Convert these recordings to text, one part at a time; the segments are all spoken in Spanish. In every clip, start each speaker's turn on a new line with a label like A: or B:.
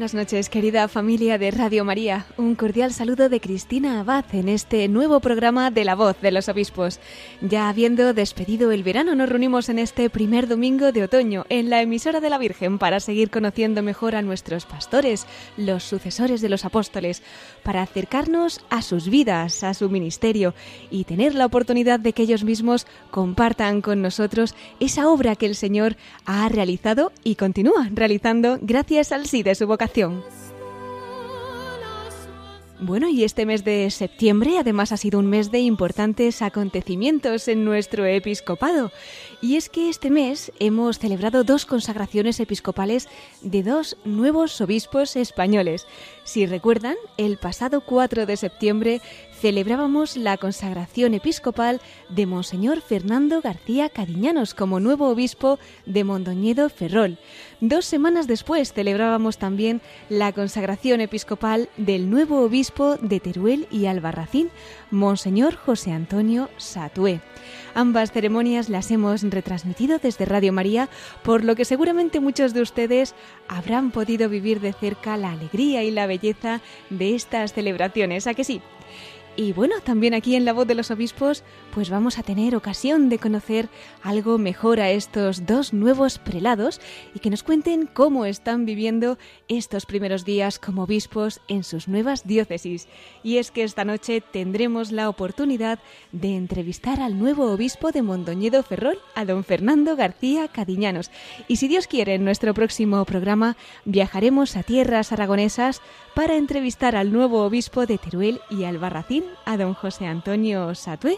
A: Buenas noches, querida familia de Radio María. Un cordial saludo de Cristina Abad en este nuevo programa de La Voz de los Obispos. Ya habiendo despedido el verano, nos reunimos en este primer domingo de otoño en la emisora de la Virgen para seguir conociendo mejor a nuestros pastores, los sucesores de los apóstoles, para acercarnos a sus vidas, a su ministerio y tener la oportunidad de que ellos mismos compartan con nosotros esa obra que el Señor ha realizado y continúa realizando gracias al sí de su vocación. Bueno, y este mes de septiembre además ha sido un mes de importantes acontecimientos en nuestro episcopado. Y es que este mes hemos celebrado dos consagraciones episcopales de dos nuevos obispos españoles. Si recuerdan, el pasado 4 de septiembre celebrábamos la consagración episcopal de Monseñor Fernando García Cariñanos como nuevo obispo de Mondoñedo Ferrol. Dos semanas después celebrábamos también la consagración episcopal del nuevo obispo de Teruel y Albarracín, Monseñor José Antonio Satué. Ambas ceremonias las hemos retransmitido desde Radio María, por lo que seguramente muchos de ustedes habrán podido vivir de cerca la alegría y la belleza de estas celebraciones. ¿A que sí? Y bueno, también aquí en La Voz de los Obispos, pues vamos a tener ocasión de conocer algo mejor a estos dos nuevos prelados y que nos cuenten cómo están viviendo estos primeros días como obispos en sus nuevas diócesis. Y es que esta noche tendremos la oportunidad de entrevistar al nuevo obispo de Mondoñedo Ferrol, a don Fernando García Cadiñanos. Y si Dios quiere, en nuestro próximo programa viajaremos a tierras aragonesas para entrevistar al nuevo obispo de Teruel y Albarracín, a don José Antonio Satué.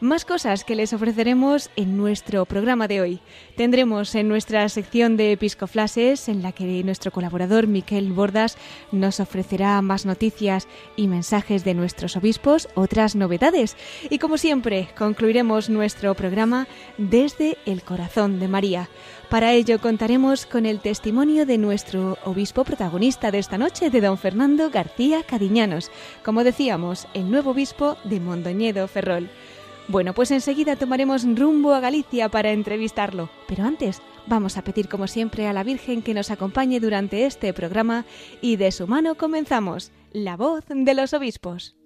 A: Más cosas que les ofreceremos en nuestro programa de hoy. Tendremos en nuestra sección de Episcoflases, en la que nuestro colaborador Miquel Bordas nos ofrecerá más noticias y mensajes de nuestros obispos, otras novedades. Y como siempre, concluiremos nuestro programa desde el corazón de María. Para ello contaremos con el testimonio de nuestro obispo protagonista de esta noche, de don Fernando García Cadiñanos, como decíamos, el nuevo obispo de Mondoñedo Ferrol. Bueno, pues enseguida tomaremos rumbo a Galicia para entrevistarlo, pero antes vamos a pedir como siempre a la Virgen que nos acompañe durante este programa y de su mano comenzamos, la voz de los obispos.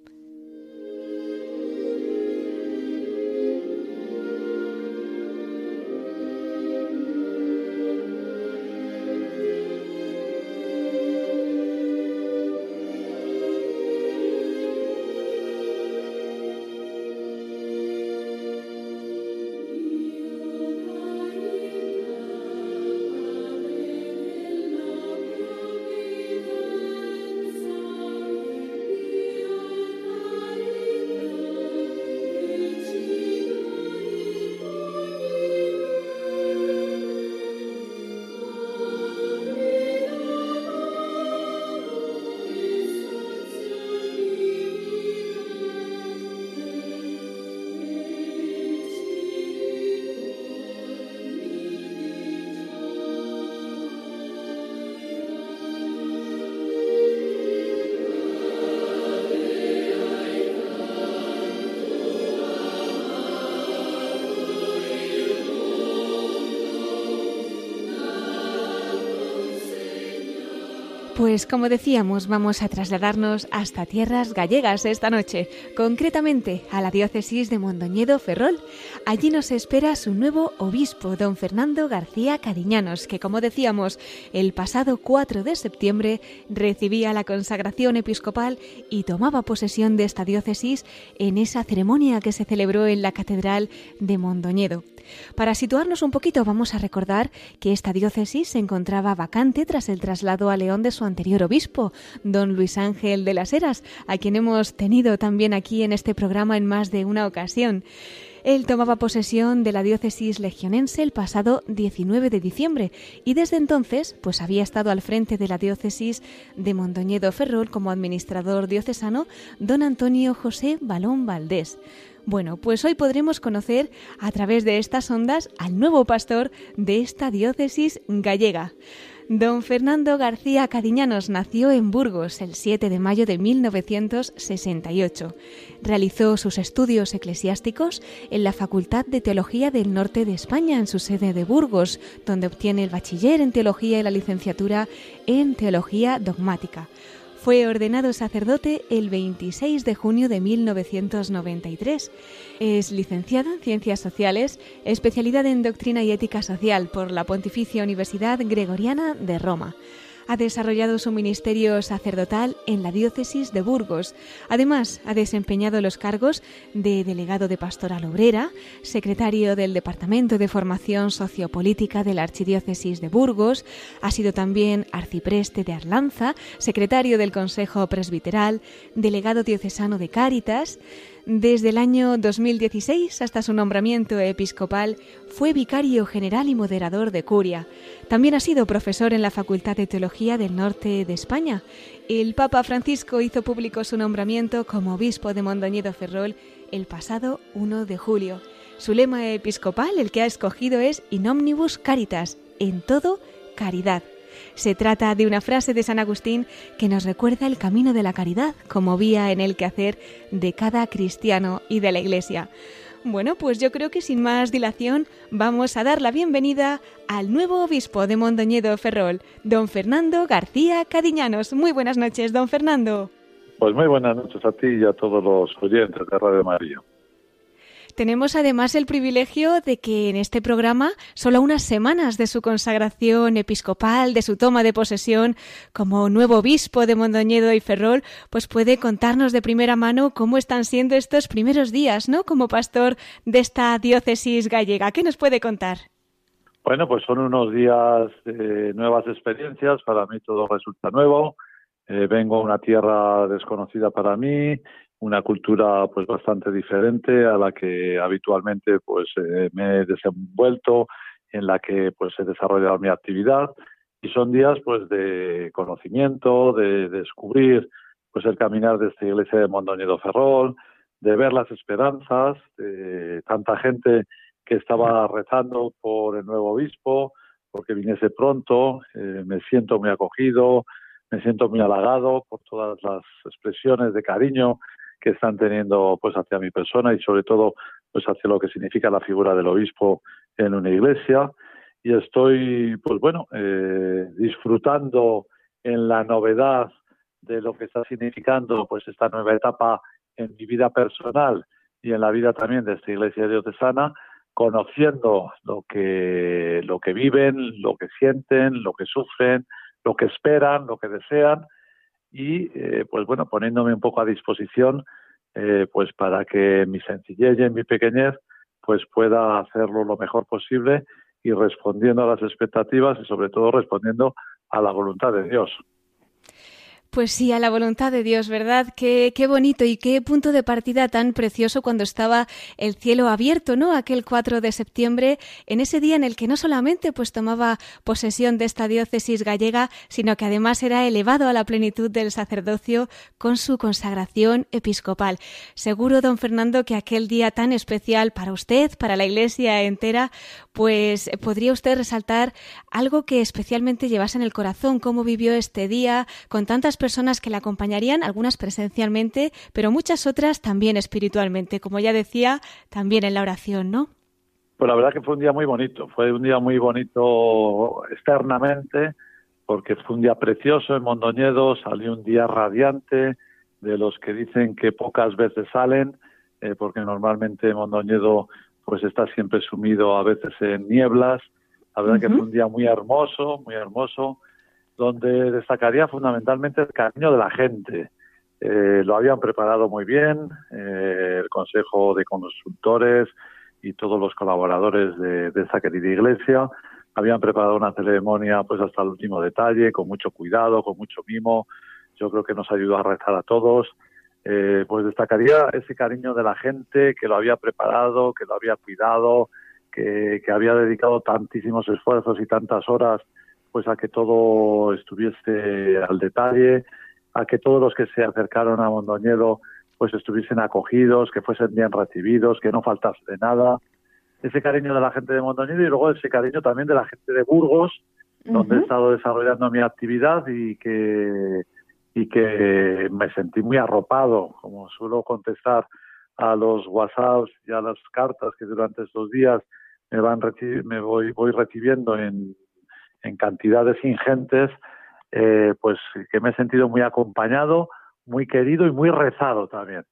A: Pues como decíamos, vamos a trasladarnos hasta tierras gallegas esta noche, concretamente a la diócesis de Mondoñedo Ferrol. Allí nos espera su nuevo obispo, don Fernando García Cariñanos, que como decíamos, el pasado 4 de septiembre recibía la consagración episcopal y tomaba posesión de esta diócesis en esa ceremonia que se celebró en la Catedral de Mondoñedo. Para situarnos un poquito, vamos a recordar que esta diócesis se encontraba vacante tras el traslado a León de su anterior obispo, don Luis Ángel de las Heras, a quien hemos tenido también aquí en este programa en más de una ocasión. Él tomaba posesión de la diócesis legionense el pasado 19 de diciembre y desde entonces pues había estado al frente de la diócesis de Mondoñedo Ferrol como administrador diocesano don Antonio José Balón Valdés. Bueno, pues hoy podremos conocer a través de estas ondas al nuevo pastor de esta diócesis gallega. Don Fernando García Cadiñanos nació en Burgos el 7 de mayo de 1968. Realizó sus estudios eclesiásticos en la Facultad de Teología del Norte de España, en su sede de Burgos, donde obtiene el bachiller en teología y la licenciatura en teología dogmática. Fue ordenado sacerdote el 26 de junio de 1993. Es licenciado en Ciencias Sociales, especialidad en Doctrina y Ética Social por la Pontificia Universidad Gregoriana de Roma ha desarrollado su ministerio sacerdotal en la diócesis de Burgos. Además, ha desempeñado los cargos de delegado de Pastoral Obrera, secretario del Departamento de Formación Sociopolítica de la Archidiócesis de Burgos, ha sido también arcipreste de Arlanza, secretario del Consejo Presbiteral, delegado diocesano de Cáritas, desde el año 2016 hasta su nombramiento episcopal fue vicario general y moderador de Curia. También ha sido profesor en la Facultad de Teología del Norte de España. El Papa Francisco hizo público su nombramiento como obispo de Mondoñedo Ferrol el pasado 1 de julio. Su lema episcopal, el que ha escogido, es In omnibus caritas, en todo caridad. Se trata de una frase de San Agustín que nos recuerda el camino de la caridad como vía en el quehacer de cada cristiano y de la Iglesia. Bueno, pues yo creo que sin más dilación vamos a dar la bienvenida al nuevo obispo de Mondoñedo Ferrol, don Fernando García Cadiñanos. Muy buenas noches, don Fernando.
B: Pues muy buenas noches a ti y a todos los oyentes de Radio María.
A: Tenemos además el privilegio de que en este programa, solo unas semanas de su consagración episcopal, de su toma de posesión como nuevo obispo de Mondoñedo y Ferrol, pues puede contarnos de primera mano cómo están siendo estos primeros días, ¿no? Como pastor de esta diócesis gallega. ¿Qué nos puede contar?
B: Bueno, pues son unos días de nuevas experiencias. Para mí todo resulta nuevo. Eh, vengo a una tierra desconocida para mí, una cultura pues bastante diferente a la que habitualmente pues eh, me he desenvuelto en la que pues he desarrollado mi actividad. Y son días pues de conocimiento de, descubrir pues el caminar de esta iglesia de Mondoñedo Ferrol de ver las esperanzas de tanta gente que estaba rezando por el nuevo obispo porque viniese pronto. Eh, me siento muy acogido me siento muy halagado por todas las expresiones de cariño que están teniendo pues hacia mi persona y sobre todo pues hacia lo que significa la figura del obispo en una iglesia. Y estoy pues bueno eh, disfrutando en la novedad de lo que está significando pues esta nueva etapa en mi vida personal y en la vida también de esta iglesia diocesana conociendo lo que lo que viven lo que sienten lo que sufren lo que esperan lo que desean y eh, pues bueno, poniéndome un poco a disposición eh, pues para que mi sencillez y mi pequeñez pues pueda hacerlo lo mejor posible y respondiendo a las expectativas y sobre todo respondiendo a la voluntad de Dios.
A: Pues sí, a la voluntad de Dios, ¿verdad? Qué, qué bonito y qué punto de partida tan precioso cuando estaba el cielo abierto, ¿no? Aquel 4 de septiembre, en ese día en el que no solamente pues tomaba posesión de esta diócesis gallega, sino que además era elevado a la plenitud del sacerdocio con su consagración episcopal. Seguro, don Fernando, que aquel día tan especial para usted, para la Iglesia entera, pues podría usted resaltar algo que especialmente llevase en el corazón, cómo vivió este día con tantas que la acompañarían, algunas presencialmente, pero muchas otras también espiritualmente, como ya decía, también en la oración, ¿no?
B: Pues la verdad que fue un día muy bonito, fue un día muy bonito externamente, porque fue un día precioso en Mondoñedo, salió un día radiante, de los que dicen que pocas veces salen, eh, porque normalmente Mondoñedo pues está siempre sumido a veces en nieblas. La verdad que fue un día muy hermoso, muy hermoso donde destacaría fundamentalmente el cariño de la gente. Eh, lo habían preparado muy bien, eh, el Consejo de Consultores y todos los colaboradores de, de, esta querida iglesia habían preparado una ceremonia pues hasta el último detalle, con mucho cuidado, con mucho mimo. Yo creo que nos ayudó a rezar a todos. eh, pues destacaría ese cariño de la gente que lo había preparado, que lo había cuidado, que, que había dedicado tantísimos esfuerzos y tantas horas pues a que todo estuviese al detalle, a que todos los que se acercaron a Mondoñedo pues estuviesen acogidos, que fuesen bien recibidos, que no faltase de nada. Ese cariño de la gente de Mondoñedo y luego ese cariño también de la gente de Burgos, donde he estado desarrollando mi actividad y que y que me sentí muy arropado, como suelo contestar a los WhatsApps y a las cartas que durante estos días me van me voy voy recibiendo en, en cantidades ingentes, eh, pues que me he sentido muy acompañado, muy querido y muy rezado también,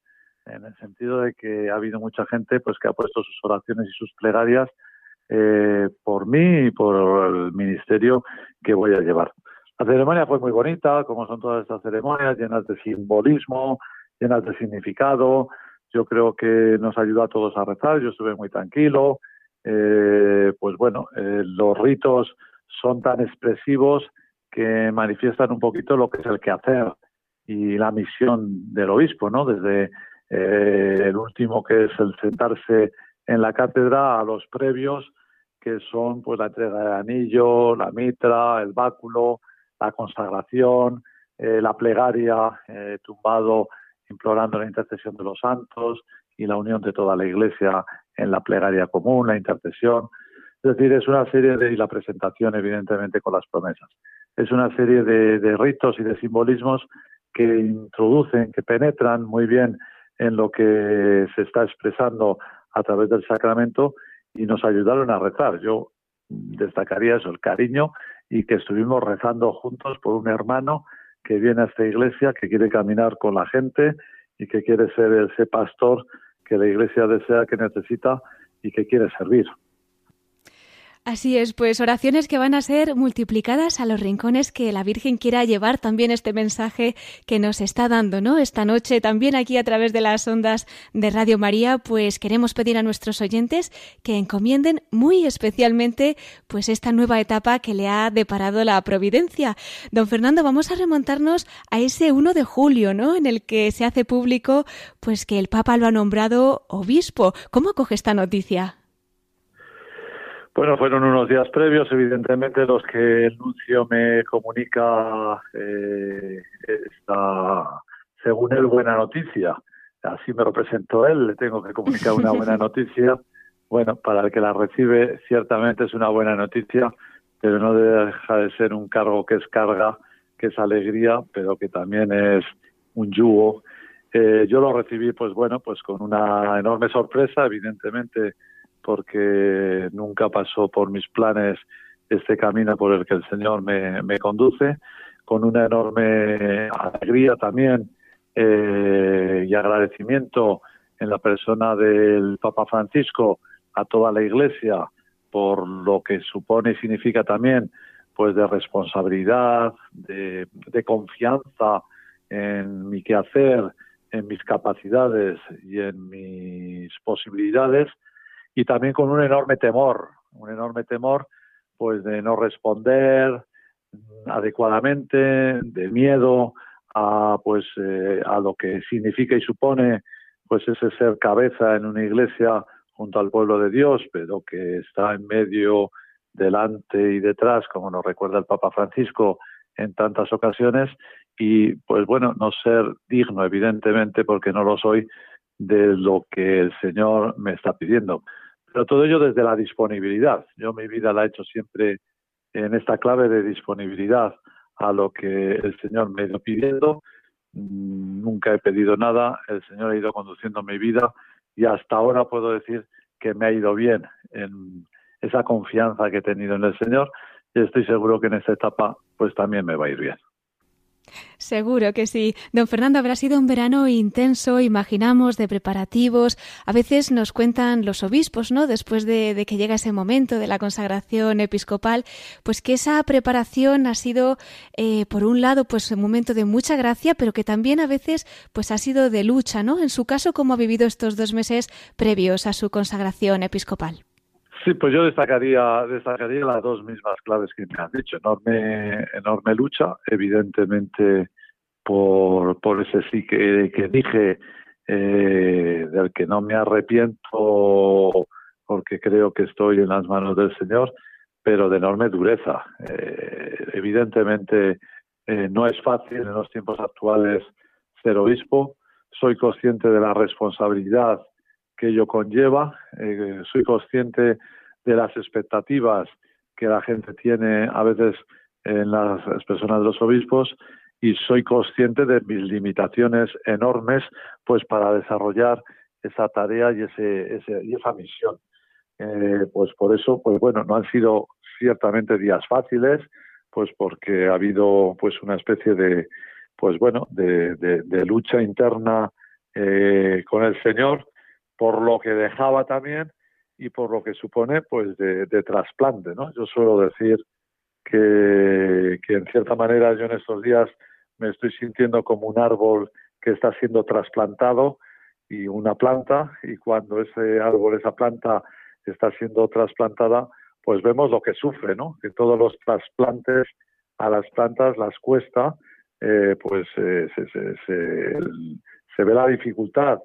B: en el sentido de que ha habido mucha gente pues que ha puesto sus oraciones y sus plegarias eh, por mí y por el ministerio que voy a llevar. La ceremonia fue muy bonita, como son todas estas ceremonias, llenas de simbolismo, llenas de significado. Yo creo que nos ayudó a todos a rezar. Yo estuve muy tranquilo. Eh, pues bueno, los ritos son tan expresivos que manifiestan un poquito lo que es el quehacer y la misión del obispo, ¿no? Desde eh, el último que es el sentarse en la cátedra a los previos que son pues la entrega del anillo, la mitra, el báculo, la consagración, eh, la plegaria, eh, tumbado implorando la intercesión de los santos y la unión de toda la Iglesia en la plegaria común, la intercesión. Es decir, es una serie de, y la presentación evidentemente con las promesas. Es una serie de, de ritos y de simbolismos que introducen, que penetran muy bien en lo que se está expresando a través del sacramento y nos ayudaron a rezar. Yo destacaría eso, el cariño y que estuvimos rezando juntos por un hermano que viene a esta iglesia, que quiere caminar con la gente y que quiere ser ese pastor que la iglesia desea, que necesita y que quiere servir.
A: Así es, pues oraciones que van a ser multiplicadas a los rincones que la Virgen quiera llevar también este mensaje que nos está dando, ¿no? Esta noche también aquí a través de las ondas de Radio María, pues queremos pedir a nuestros oyentes que encomienden muy especialmente pues esta nueva etapa que le ha deparado la providencia. Don Fernando, vamos a remontarnos a ese 1 de julio, ¿no? En el que se hace público pues que el Papa lo ha nombrado obispo. ¿Cómo acoge esta noticia?
B: Bueno, fueron unos días previos, evidentemente, los que el nuncio me comunica eh, esta, según él, buena noticia. Así me lo presentó él, le tengo que comunicar una buena noticia. Bueno, para el que la recibe, ciertamente es una buena noticia, pero no deja de ser un cargo que es carga, que es alegría, pero que también es un yugo. Eh, yo lo recibí, pues bueno, pues con una enorme sorpresa, evidentemente porque nunca pasó por mis planes este camino por el que el Señor me, conduce, con una enorme alegría también eh, y agradecimiento en la persona del Papa Francisco a toda la Iglesia por lo que supone y significa también pues de responsabilidad, de, de confianza en mi quehacer, en mis capacidades y en mis posibilidades y también con un enorme temor, un enorme temor pues de no responder adecuadamente, de miedo a pues eh, a lo que significa y supone pues ese ser cabeza en una iglesia junto al pueblo de Dios, pero que está en medio, delante y detrás, como nos recuerda el Papa Francisco en tantas ocasiones, y pues bueno, no ser digno, evidentemente, porque no lo soy, de lo que el Señor me está pidiendo. Pero todo ello desde la disponibilidad. Yo mi vida la he hecho siempre en esta clave de disponibilidad a lo que el Señor me ha ido pidiendo. Mm, nunca he pedido nada, el Señor ha ido conduciendo mi vida y hasta ahora puedo decir que me ha ido bien en esa confianza que he tenido en el Señor y estoy seguro que en esta etapa pues también me va a ir bien.
A: Seguro que sí. Don Fernando, habrá sido un verano intenso, imaginamos, de preparativos. A veces nos cuentan los obispos, ¿no? Después de, que llega ese momento de la consagración episcopal, pues que esa preparación ha sido, eh, por un lado, pues un momento de mucha gracia, pero que también a veces, pues ha sido de lucha, ¿no? En su caso, ¿cómo ha vivido estos dos meses previos a su consagración episcopal?
B: Sí, pues yo destacaría, destacaría las dos mismas claves que me has dicho. Enorme, enorme lucha, evidentemente por, por ese sí que, que dije, eh, del que no me arrepiento porque creo que estoy en las manos del Señor, pero de enorme dureza. Eh, evidentemente eh, no es fácil en los tiempos actuales ser obispo. Soy consciente de la responsabilidad que ello conlleva. Eh, soy consciente de las expectativas que la gente tiene a veces en las personas de los obispos y soy consciente de mis limitaciones enormes pues para desarrollar esa tarea y, ese, y esa misión. Eh, pues por eso, pues bueno, no han sido ciertamente días fáciles, pues porque ha habido pues una especie de, pues bueno, de, de, lucha interna eh, con el Señor, por lo que dejaba también y por lo que supone pues de, trasplante, ¿no? Yo suelo decir que, en cierta manera yo en estos días me estoy sintiendo como un árbol que está siendo trasplantado y una planta y cuando ese árbol, esa planta está siendo trasplantada, pues vemos lo que sufre, ¿no? Que todos los trasplantes a las plantas las cuesta, eh, pues eh, se, se, se, ve la dificultad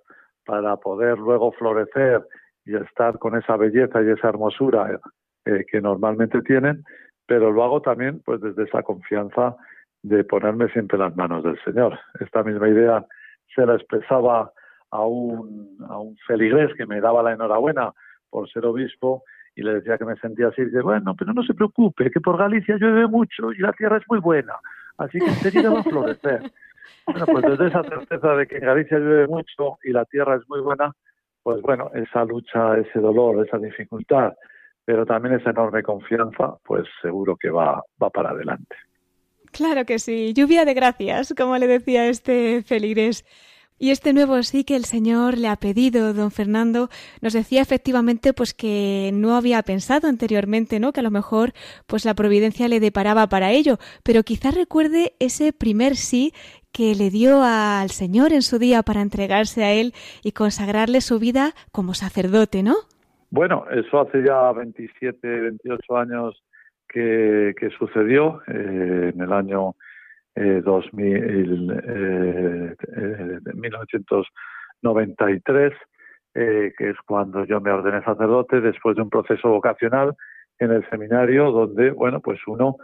B: para poder luego florecer y estar con esa belleza y esa hermosura eh, que normalmente tienen, pero lo hago también pues desde esa confianza de ponerme siempre en las manos del Señor. Esta misma idea se la expresaba a un, a un feligrés que me daba la enhorabuena por ser obispo y le decía que me sentía así, y dice, bueno, pero no se preocupe, que por Galicia llueve mucho y la tierra es muy buena, así que enseguida va a florecer. Bueno, pues desde esa certeza de que en Galicia llueve mucho y la tierra es muy buena, pues bueno, esa lucha, ese dolor, esa dificultad, pero también esa enorme confianza, pues seguro que va, va para adelante.
A: Claro que sí, lluvia de gracias, como le decía este feligrés. Y este nuevo sí que el Señor le ha pedido, don Fernando, nos decía efectivamente pues que no había pensado anteriormente, ¿no? Que a lo mejor pues la providencia le deparaba para ello, pero quizás recuerde ese primer sí que le dio al Señor en su día para entregarse a él y consagrarle su vida como sacerdote, ¿no?
B: Bueno, eso hace ya 27, 28 años que, que sucedió eh, en el año eh, 2000, eh, 1993, eh, que es cuando yo me ordené sacerdote después de un proceso vocacional en el seminario donde, bueno, pues uno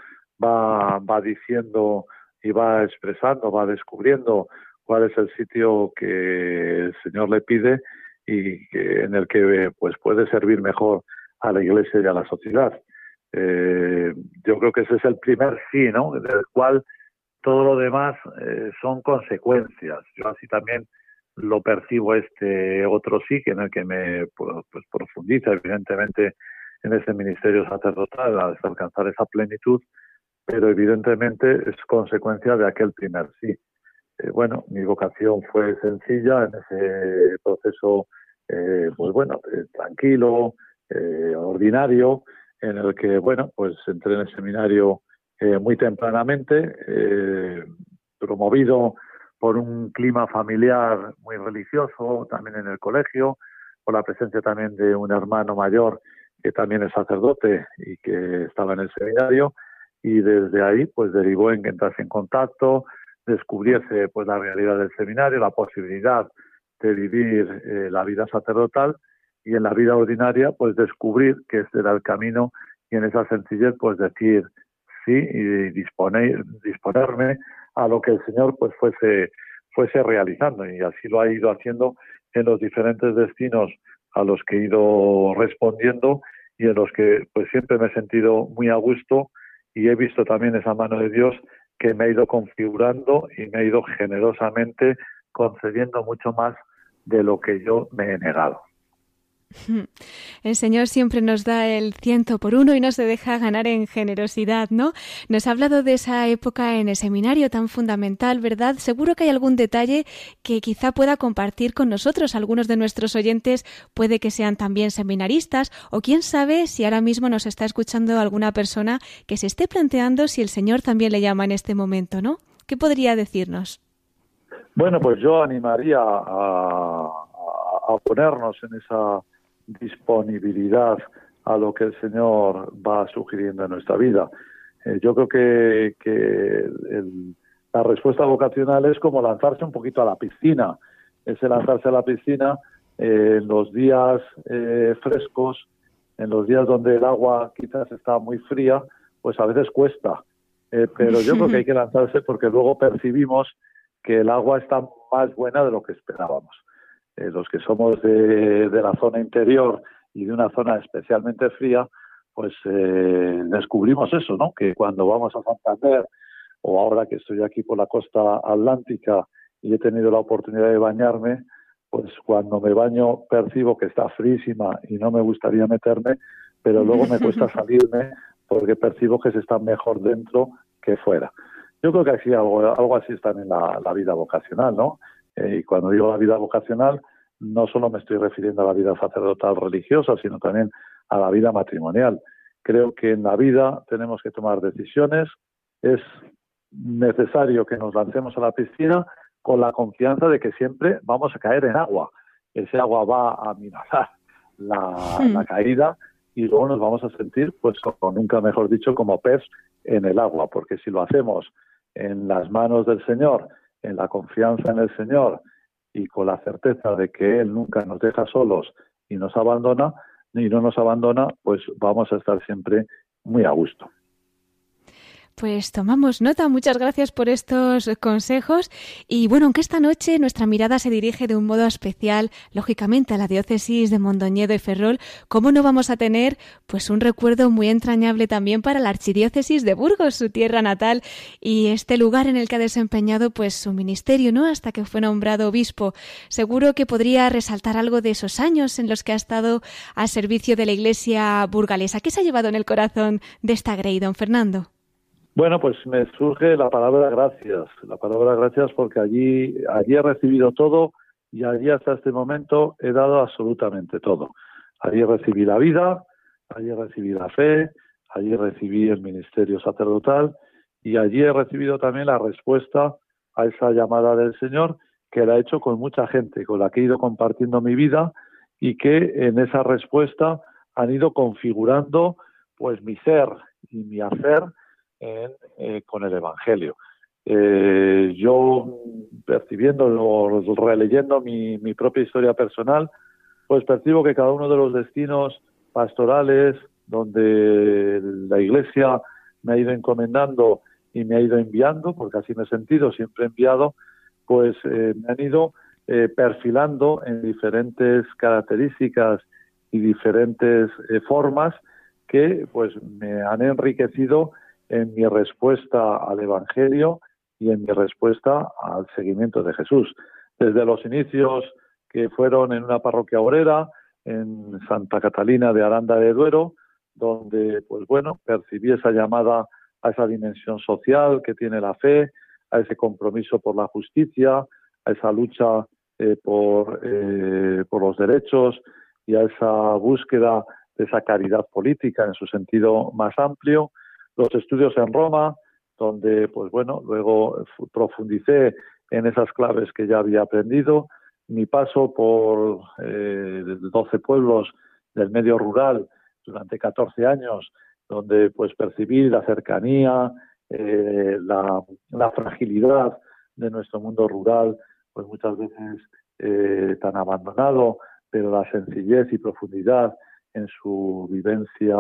B: va, va diciendo y va expresando, va descubriendo cuál es el sitio que el Señor le pide y que, en el que pues puede servir mejor a la Iglesia y a la sociedad. Eh, yo creo que ese es el primer sí, ¿no? Del cual todo lo demás eh, son consecuencias. Yo así también lo percibo este otro sí, que en el que me pues, pues profundiza evidentemente en ese ministerio sacerdotal hasta alcanzar esa plenitud, pero evidentemente es consecuencia de aquel primer sí. Eh, bueno, mi vocación fue sencilla en ese proceso, eh, pues bueno, eh, tranquilo, ordinario, en el que, bueno, pues entré en el seminario eh, muy tempranamente, eh, promovido por un clima familiar muy religioso, también en el colegio, por la presencia también de un hermano mayor que también es sacerdote y que estaba en el seminario, y desde ahí pues derivó en que entrase en contacto, descubriese pues la realidad del seminario, la posibilidad de vivir eh, la vida sacerdotal y en la vida ordinaria, pues descubrir que este era el camino y en esa sencillez, pues decir sí y disponer, disponerme a lo que el Señor pues fuese, fuese realizando y así lo ha ido haciendo en los diferentes destinos a los que he ido respondiendo y en los que pues siempre me he sentido muy a gusto y he visto también esa mano de Dios que me ha ido configurando y me ha ido generosamente concediendo mucho más de lo que yo me he negado.
A: El Señor siempre nos da el ciento por uno y no se deja ganar en generosidad, ¿no? Nos ha hablado de esa época en el seminario tan fundamental, ¿verdad? Seguro que hay algún detalle que quizá pueda compartir con nosotros. Algunos de nuestros oyentes puede que sean también seminaristas o quién sabe si ahora mismo nos está escuchando alguna persona que se esté planteando si el Señor también le llama en este momento, ¿no? ¿Qué podría decirnos?
B: Bueno, pues yo animaría a, a ponernos en esa disponibilidad a lo que el Señor va sugiriendo en nuestra vida. Eh, yo creo que, que el, la respuesta vocacional es como lanzarse un poquito a la piscina. Ese lanzarse a la piscina eh, en los días eh, frescos, en los días donde el agua quizás está muy fría, pues a veces cuesta. Eh, pero yo creo que hay que lanzarse porque luego percibimos que el agua está más buena de lo que esperábamos. Los que somos de, de, la zona interior y de una zona especialmente fría, pues descubrimos eso, ¿no? Que cuando vamos a Santander o ahora que estoy aquí por la costa atlántica y he tenido la oportunidad de bañarme, pues cuando me baño percibo que está frísima y no me gustaría meterme, pero luego me cuesta salirme porque percibo que se está mejor dentro que fuera. Yo creo que así, algo, algo así está en la, vida vocacional, ¿no? Eh, y cuando digo la vida vocacional, no solo me estoy refiriendo a la vida sacerdotal religiosa, sino también a la vida matrimonial. Creo que en la vida tenemos que tomar decisiones, es necesario que nos lancemos a la piscina con la confianza de que siempre vamos a caer en agua. Ese agua va a minorar la, hmm. caída y luego nos vamos a sentir, pues, o nunca mejor dicho, como pez en el agua, porque si lo hacemos en las manos del Señor, en la confianza en el Señor y con la certeza de que Él nunca nos deja solos y nos abandona, y no nos abandona, pues vamos a estar siempre muy a gusto.
A: Pues tomamos nota, muchas gracias por estos consejos. Y bueno, aunque esta noche nuestra mirada se dirige de un modo especial, lógicamente, a la diócesis de Mondoñedo y Ferrol, ¿cómo no vamos a tener pues un recuerdo muy entrañable también para la archidiócesis de Burgos, su tierra natal, y este lugar en el que ha desempeñado pues su ministerio, ¿no? Hasta que fue nombrado obispo. Seguro que podría resaltar algo de esos años en los que ha estado al servicio de la iglesia burgalesa. ¿Qué se ha llevado en el corazón de esta Grey, don Fernando?
B: Bueno, pues me surge la palabra gracias, la palabra gracias porque allí, allí he recibido todo y allí hasta este momento he dado absolutamente todo. Allí recibí la vida, allí recibí la fe, allí recibí el ministerio sacerdotal y allí he recibido también la respuesta a esa llamada del Señor que la he hecho con mucha gente, con la que he ido compartiendo mi vida y que en esa respuesta han ido configurando pues mi ser y mi hacer eh, con el Evangelio. Eh, yo, percibiendo o releyendo mi, propia historia personal, pues percibo que cada uno de los destinos pastorales donde la Iglesia me ha ido encomendando y me ha ido enviando, porque así me he sentido, siempre enviado, pues eh, me han ido perfilando en diferentes características y diferentes formas que pues me han enriquecido en mi respuesta al Evangelio y en mi respuesta al seguimiento de Jesús. Desde los inicios que fueron en una parroquia obrera, en Santa Catalina de Aranda de Duero, donde, pues bueno, percibí esa llamada a esa dimensión social que tiene la fe, a ese compromiso por la justicia, a esa lucha eh, por, eh, por los derechos y a esa búsqueda de esa caridad política en su sentido más amplio los estudios en Roma, donde, pues bueno, luego profundicé en esas claves que ya había aprendido, mi paso por eh, 12 pueblos del medio rural durante 14 años, donde pues percibí la cercanía, eh, la, fragilidad de nuestro mundo rural, pues muchas veces eh, tan abandonado, pero la sencillez y profundidad en su vivencia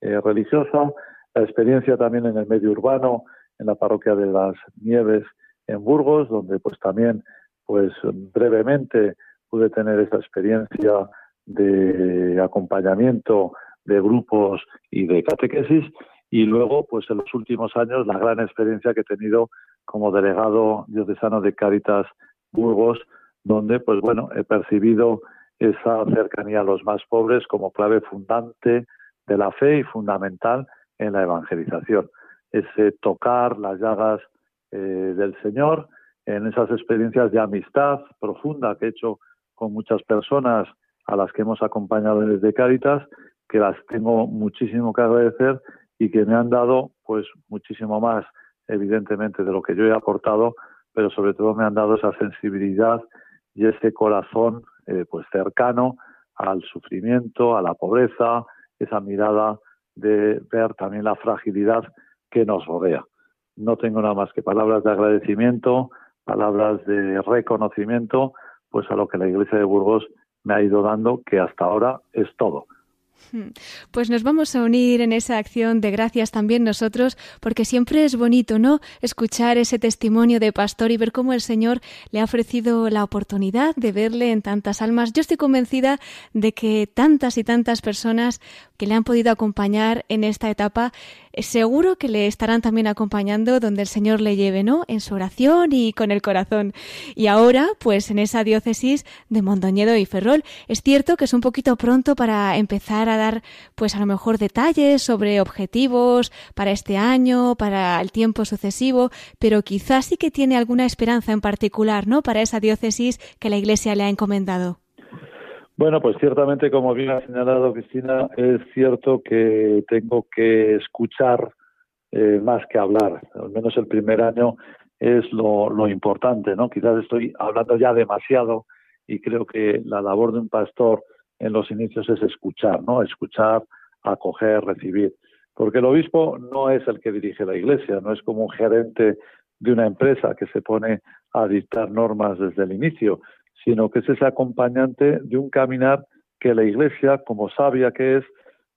B: eh, religiosa, la experiencia también en el medio urbano, en la parroquia de las Nieves en Burgos, donde pues también pues brevemente pude tener esa experiencia de acompañamiento de grupos y de catequesis. Y luego pues en los últimos años la gran experiencia que he tenido como delegado diocesano de Caritas Burgos donde pues bueno he percibido esa cercanía a los más pobres como clave fundante de la fe y fundamental en la evangelización, ese tocar las llagas eh, del Señor en esas experiencias de amistad profunda que he hecho con muchas personas a las que hemos acompañado desde Cáritas, que las tengo muchísimo que agradecer y que me han dado pues muchísimo más evidentemente de lo que yo he aportado, pero sobre todo me han dado esa sensibilidad y ese corazón eh, pues cercano al sufrimiento, a la pobreza, esa mirada de ver también la fragilidad que nos rodea. no tengo nada más que palabras de agradecimiento, palabras de reconocimiento, pues a lo que la Iglesia de Burgos me ha ido dando, que hasta ahora es todo.
A: Hmm. Pues nos vamos a unir en esa acción de gracias también nosotros, porque siempre es bonito, ¿no? Escuchar ese testimonio de pastor y ver cómo el Señor le ha ofrecido la oportunidad de verle en tantas almas. Yo estoy convencida de que tantas y tantas personas que le han podido acompañar en esta etapa, eh, seguro que le estarán también acompañando donde el Señor le lleve, ¿no? En su oración y con el corazón. Y ahora, pues en esa diócesis de Mondoñedo y Ferrol, es cierto que es un poquito pronto para empezar a dar, pues a lo mejor detalles sobre objetivos para este año, para el tiempo sucesivo, pero quizás sí que tiene alguna esperanza en particular, ¿no? Para esa diócesis que la Iglesia le ha encomendado.
B: Bueno, pues ciertamente, como bien ha señalado Cristina, es cierto que tengo que escuchar eh, más que hablar. Al menos el primer año es lo, importante, ¿no? Quizás estoy hablando ya demasiado y creo que la labor de un pastor en los inicios es escuchar, ¿no? Escuchar, acoger, recibir. Porque el obispo no es el que dirige la iglesia, no es como un gerente de una empresa que se pone a dictar normas desde el inicio, sino que es ese acompañante de un caminar que la Iglesia, como sabia que es,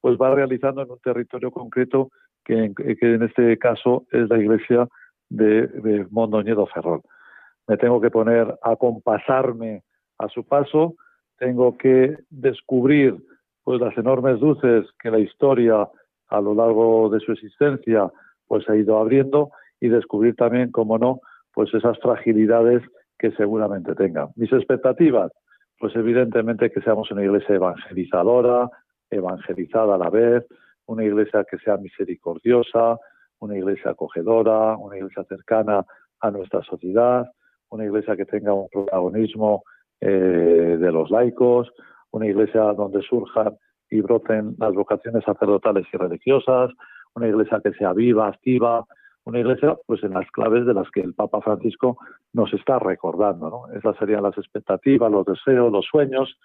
B: pues va realizando en un territorio concreto que en, este caso es la Iglesia de, de Mondoñedo Ferrol. Me tengo que poner a compasarme a su paso, tengo que descubrir pues las enormes luces que la historia a lo largo de su existencia pues ha ido abriendo y descubrir también, como no, pues esas fragilidades que seguramente tenga. Mis expectativas, pues evidentemente que seamos una iglesia evangelizadora, evangelizada a la vez, una iglesia que sea misericordiosa, una iglesia acogedora, una iglesia cercana a nuestra sociedad, una iglesia que tenga un protagonismo eh, de los laicos, una iglesia donde surjan y broten las vocaciones sacerdotales y religiosas, una iglesia que sea viva, activa, una iglesia pues en las claves de las que el Papa Francisco nos está recordando. ¿no? Esas serían las expectativas, los deseos, los sueños,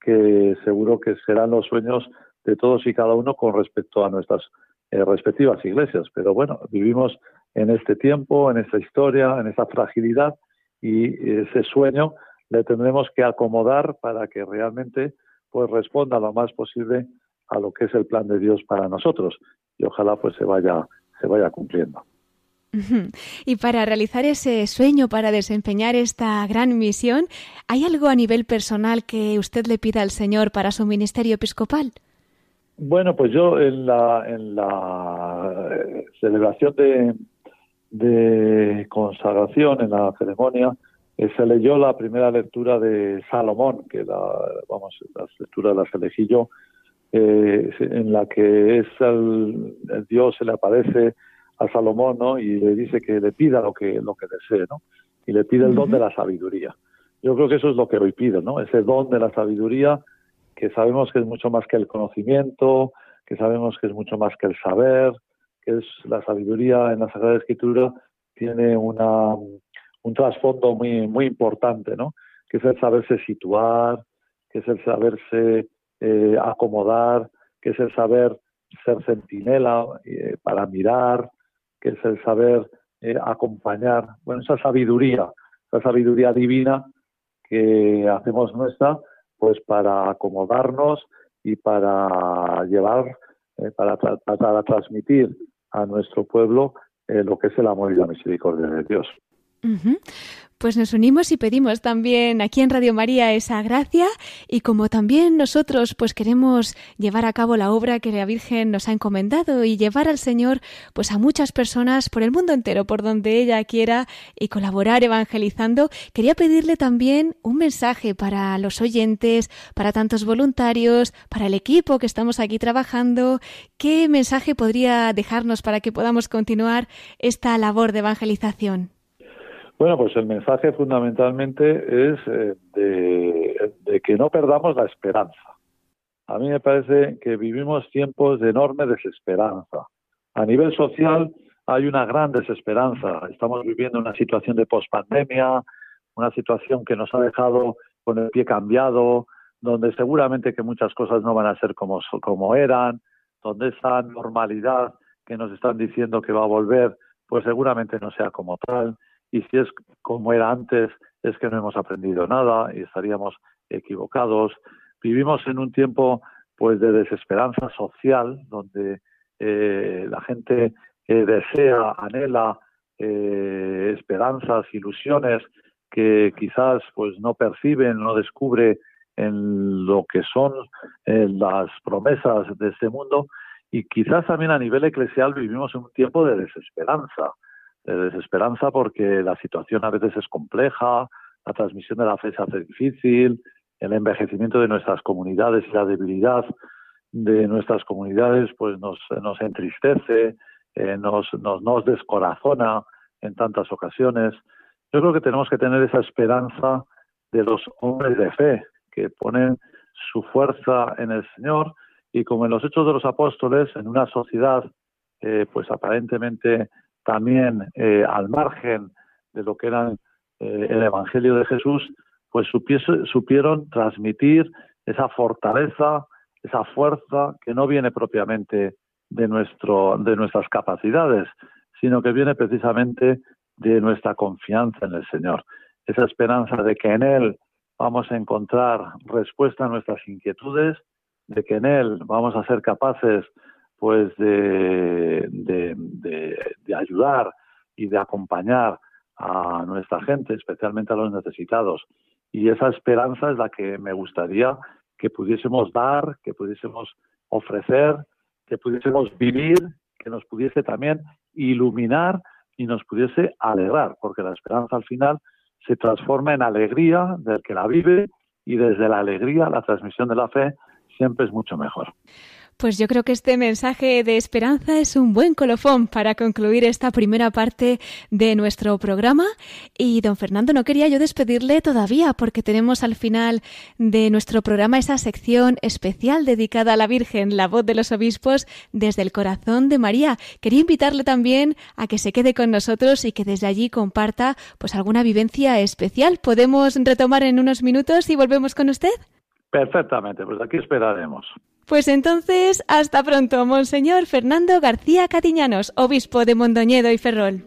B: que seguro que serán los sueños de todos y cada uno con respecto a nuestras eh, respectivas iglesias. Pero bueno, vivimos en este tiempo, en esta historia, en esta fragilidad y ese sueño le tendremos que acomodar para que realmente pues responda lo más posible a lo que es el plan de Dios para nosotros y ojalá pues se vaya se vaya cumpliendo.
A: Y para realizar ese sueño, para desempeñar esta gran misión, ¿hay algo a nivel personal que usted le pida al Señor para su ministerio episcopal?
B: Bueno, pues yo en la, en la eh, celebración de, consagración, en la ceremonia, eh, se leyó la primera lectura de Salomón, que la, vamos, las lecturas las elegí yo, eh, en la que es el Dios se le aparece a Salomón, ¿no? Y le dice que le pida lo que, lo que desee, ¿no? Y le pide el don de la sabiduría. Yo creo que eso es lo que hoy pide, ¿no? Ese don de la sabiduría que sabemos que es mucho más que el conocimiento, que sabemos que es mucho más que el saber, que es la sabiduría en la Sagrada Escritura tiene una, un trasfondo muy, muy importante, ¿no? Que es el saberse situar, que es el saberse eh, acomodar, que es el saber ser centinela eh, para mirar, que es el saber eh, acompañar, bueno, esa sabiduría, esa sabiduría divina que hacemos nuestra, pues para acomodarnos y para llevar, eh, para tratar de transmitir a nuestro pueblo eh, lo que es el amor y la misericordia de Dios.
A: Pues nos unimos y pedimos también aquí en Radio María esa gracia y como también nosotros pues queremos llevar a cabo la obra que la Virgen nos ha encomendado y llevar al Señor pues a muchas personas por el mundo entero, por donde ella quiera y colaborar evangelizando, quería pedirle también un mensaje para los oyentes, para tantos voluntarios, para el equipo que estamos aquí trabajando. ¿Qué mensaje podría dejarnos para que podamos continuar esta labor de evangelización?
B: Bueno, pues el mensaje fundamentalmente es eh, de, que no perdamos la esperanza. A mí me parece que vivimos tiempos de enorme desesperanza. A nivel social hay una gran desesperanza. Estamos viviendo una situación de pospandemia, una situación que nos ha dejado con el pie cambiado, donde seguramente que muchas cosas no van a ser como, como eran, donde esa normalidad que nos están diciendo que va a volver pues seguramente no sea como tal. Y si es como era antes, es que no hemos aprendido nada y estaríamos equivocados. Vivimos en un tiempo pues de desesperanza social, donde eh, la gente eh, desea, anhela eh, esperanzas, ilusiones que quizás pues no perciben, no descubre en lo que son las promesas de este mundo y quizás también a nivel eclesial vivimos en un tiempo de desesperanza, de desesperanza porque la situación a veces es compleja, la transmisión de la fe se hace difícil, el envejecimiento de nuestras comunidades y la debilidad de nuestras comunidades pues nos, nos entristece, eh, nos, nos, nos descorazona en tantas ocasiones. Yo creo que tenemos que tener esa esperanza de los hombres de fe, que ponen su fuerza en el Señor y como en los Hechos de los Apóstoles, en una sociedad eh, pues aparentemente también eh, al margen de lo que era el Evangelio de Jesús, pues supieron transmitir esa fortaleza, esa fuerza que no viene propiamente de, nuestro, de nuestras capacidades, sino que viene precisamente de nuestra confianza en el Señor. Esa esperanza de que en Él vamos a encontrar respuesta a nuestras inquietudes, de que en Él vamos a ser capaces pues de, de, de ayudar y de acompañar a nuestra gente, especialmente a los necesitados. Y esa esperanza es la que me gustaría que pudiésemos dar, que pudiésemos ofrecer, que pudiésemos vivir, que nos pudiese también iluminar y nos pudiese alegrar, porque la esperanza al final se transforma en alegría del que la vive y desde la alegría la transmisión de la fe siempre es mucho mejor.
A: Pues yo creo que este mensaje de esperanza es un buen colofón para concluir esta primera parte de nuestro programa. Y don Fernando, no quería yo despedirle todavía porque tenemos al final de nuestro programa esa sección especial dedicada a la Virgen, la voz de los obispos desde el corazón de María. Quería invitarle también a que se quede con nosotros y que desde allí comparta pues alguna vivencia especial. ¿Podemos retomar en unos minutos y volvemos con usted?
B: Perfectamente, pues aquí esperaremos.
A: Pues entonces, hasta pronto, Monseñor Fernando García Catiñanos, obispo de Mondoñedo y Ferrol.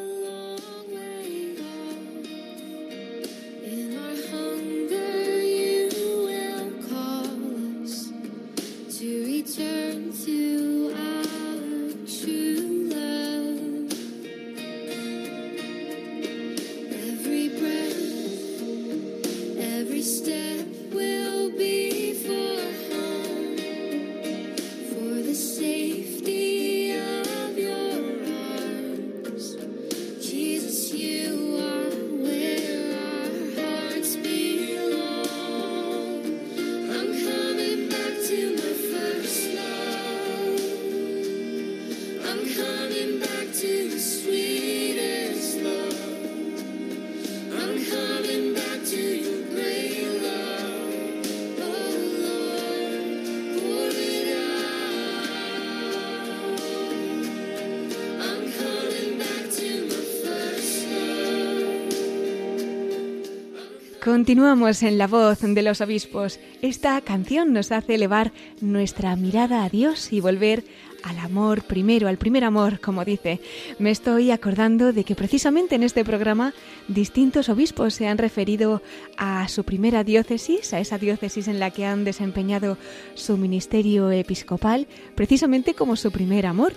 A: Continuamos en la voz de los obispos. Esta canción nos hace elevar nuestra mirada a Dios y volver al amor primero, al primer amor, como dice. Me estoy acordando de que precisamente en este programa distintos obispos se han referido a su primera diócesis, a esa diócesis en la que han desempeñado su ministerio episcopal, precisamente como su primer amor.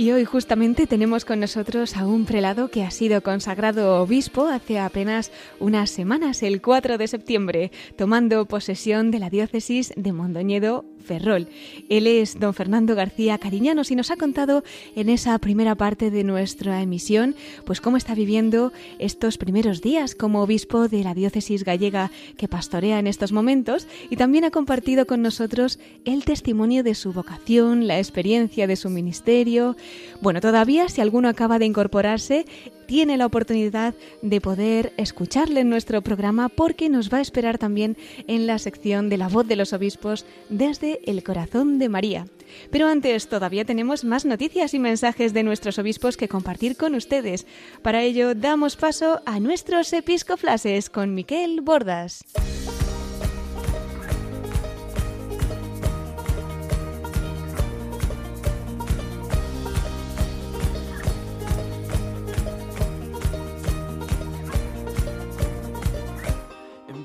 A: Y hoy justamente tenemos con nosotros a un prelado que ha sido consagrado obispo hace apenas unas semanas, el 4 de septiembre, tomando posesión de la diócesis de Mondoñedo Ferrol. Él es don Fernando García Cariñanos y nos ha contado en esa primera parte de nuestra emisión pues cómo está viviendo estos primeros días como obispo de la diócesis gallega que pastorea en estos momentos y también ha compartido con nosotros el testimonio de su vocación, la experiencia de su ministerio. Bueno, todavía si alguno acaba de incorporarse, tiene la oportunidad de poder escucharle en nuestro programa porque nos va a esperar también en la sección de la voz de los obispos desde el corazón de María. Pero antes todavía tenemos más noticias y mensajes de nuestros obispos que compartir con ustedes. Para ello damos paso a nuestros episcoflases con Miquel Bordas.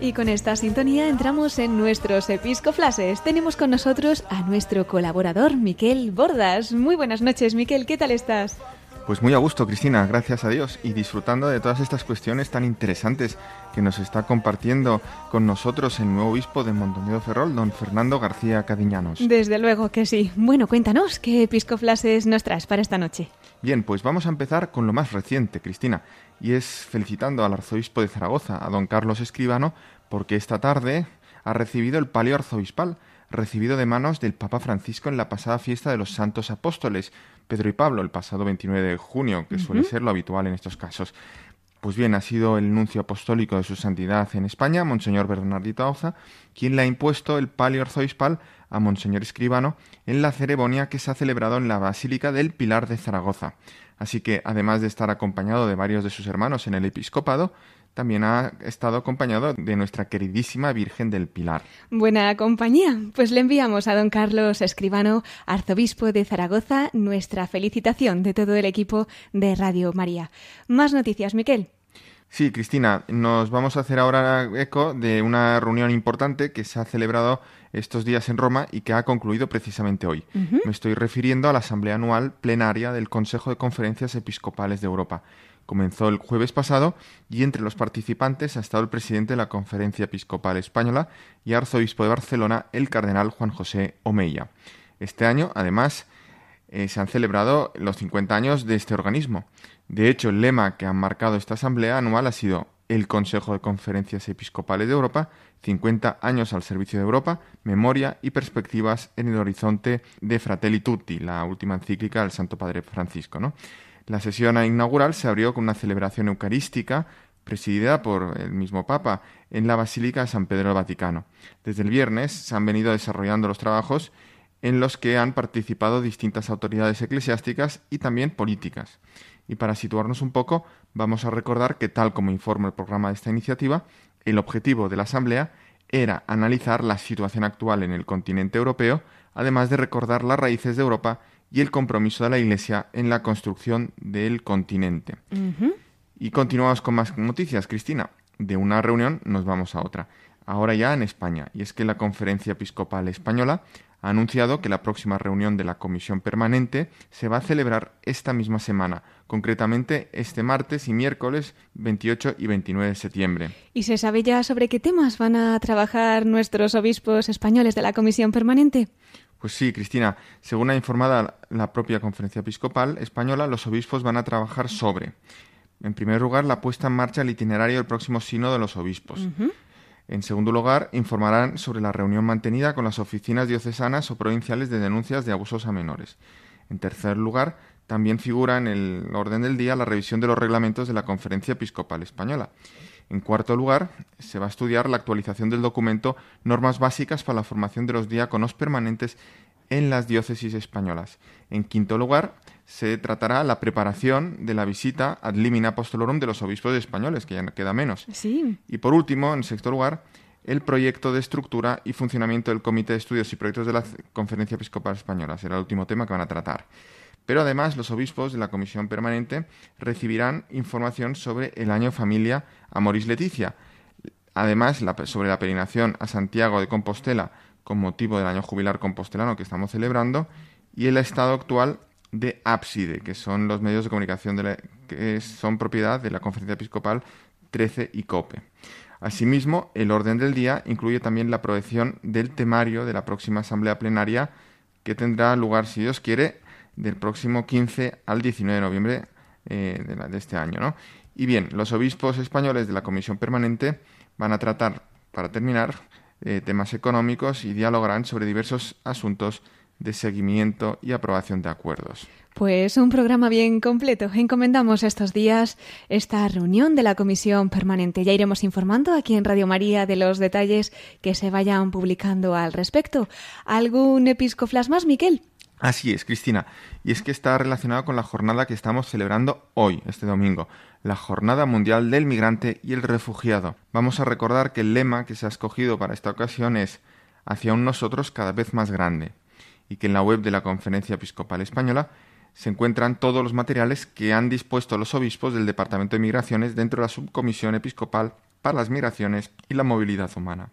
A: Y con esta sintonía entramos en nuestros episcoflases. Tenemos con nosotros a nuestro colaborador, Miquel Bordas. Muy buenas noches, Miquel, ¿qué tal estás?
C: Pues muy a gusto, Cristina, gracias a Dios, y disfrutando de todas estas cuestiones tan interesantes que nos está compartiendo con nosotros el nuevo obispo de Mondoñedo Ferrol, don Fernando García Cadiñanos.
A: Desde luego que sí. Bueno, cuéntanos, ¿qué episcoflases nos traes para esta noche?
C: Bien, pues vamos a empezar con lo más reciente, Cristina, y es felicitando al arzobispo de Zaragoza, a don Carlos Escribano, porque esta tarde ha recibido el palio arzobispal, recibido de manos del Papa Francisco en la pasada fiesta de los Santos Apóstoles, Pedro y Pablo, el pasado 29 de junio, que suele ser lo habitual en estos casos. Pues bien, ha sido el nuncio apostólico de su santidad en España, Monseñor Bernardito Auza, quien le ha impuesto el palio arzobispal a Monseñor Escribano en la ceremonia que se ha celebrado en la Basílica del Pilar de Zaragoza. Así que, además de estar acompañado de varios de sus hermanos en el episcopado, también ha estado acompañado de nuestra queridísima Virgen del Pilar.
A: Buena compañía. Pues le enviamos a don Carlos Escribano, arzobispo de Zaragoza, nuestra felicitación de todo el equipo de Radio María. Más noticias, Miquel.
C: Sí, Cristina, nos vamos a hacer ahora eco de una reunión importante que se ha celebrado estos días en Roma y que ha concluido precisamente hoy. Me estoy refiriendo a la Asamblea Anual Plenaria del Consejo de Conferencias Episcopales de Europa. Comenzó el jueves pasado y entre los participantes ha estado el presidente de la Conferencia Episcopal Española y arzobispo de Barcelona, el cardenal Juan José Omeya. Este año, además, eh, se han celebrado los 50 años de este organismo. De hecho, el lema que han marcado esta asamblea anual ha sido el Consejo de Conferencias Episcopales de Europa, 50 años al servicio de Europa, memoria y perspectivas en el horizonte de Fratelli Tutti, la última encíclica del Santo Padre Francisco. ¿no? La sesión inaugural se abrió con una celebración eucarística presidida por el mismo Papa en la Basílica de San Pedro del Vaticano. Desde el viernes se han venido desarrollando los trabajos en los que han participado distintas autoridades eclesiásticas y también políticas. Y para situarnos un poco, vamos a recordar que, tal como informa el programa de esta iniciativa, el objetivo de la Asamblea era analizar la situación actual en el continente europeo, además de recordar las raíces de Europa y el compromiso de la Iglesia en la construcción del continente. Y continuamos con más noticias, Cristina. De una reunión nos vamos a otra. Ahora ya en España. Y es que la Conferencia Episcopal Española ha anunciado que la próxima reunión de la Comisión Permanente se va a celebrar esta misma semana, concretamente este martes y miércoles 28 y 29 de septiembre.
A: ¿Y se sabe ya sobre qué temas van a trabajar nuestros obispos españoles de la Comisión Permanente?
C: Pues sí, Cristina, según ha informado la propia Conferencia Episcopal Española, los obispos van a trabajar sobre En primer lugar, la puesta en marcha del itinerario del próximo Sino de los Obispos. En segundo lugar, informarán sobre la reunión mantenida con las oficinas diocesanas o provinciales de denuncias de abusos a menores. En tercer lugar, también figura en el orden del día la revisión de los reglamentos de la Conferencia Episcopal Española. En cuarto lugar, se va a estudiar la actualización del documento Normas básicas para la formación de los diáconos permanentes en las diócesis españolas. En quinto lugar, se tratará la preparación de la visita ad limina apostolorum de los obispos españoles, que ya queda menos.
A: Sí.
C: Y por último, en sexto lugar, el proyecto de estructura y funcionamiento del Comité de Estudios y Proyectos de la Conferencia Episcopal Española. Será el último tema que van a tratar. Pero además, los obispos de la Comisión Permanente recibirán información sobre el año familia Amoris Leticia. Además, sobre la peregrinación a Santiago de Compostela con motivo del año jubilar compostelano que estamos celebrando y el estado actual de ábside, que son los medios de comunicación que son propiedad de la Conferencia Episcopal 13 y COPE. Asimismo, el orden del día incluye también la aprobación del temario de la próxima Asamblea Plenaria que tendrá lugar, si Dios quiere, del próximo 15 al 19 de noviembre eh, de, este año. ¿no? Y bien, los obispos españoles de la Comisión Permanente van a tratar, para terminar, eh, temas económicos y dialogarán sobre diversos asuntos de seguimiento y aprobación de acuerdos.
A: Pues un programa bien completo. Encomendamos estos días esta reunión de la Comisión Permanente. Ya iremos informando aquí en Radio María de los detalles que se vayan publicando al respecto. ¿Algún episcoflas más, Miquel?
C: Así es, Cristina. Y es que está relacionado con la jornada que estamos celebrando hoy, este domingo, la Jornada Mundial del Migrante y el Refugiado. Vamos a recordar que el lema que se ha escogido para esta ocasión es hacia un nosotros cada vez más grande, y que en la web de la Conferencia Episcopal Española se encuentran todos los materiales que han dispuesto los obispos del Departamento de Migraciones dentro de la Subcomisión Episcopal para las Migraciones y la Movilidad Humana.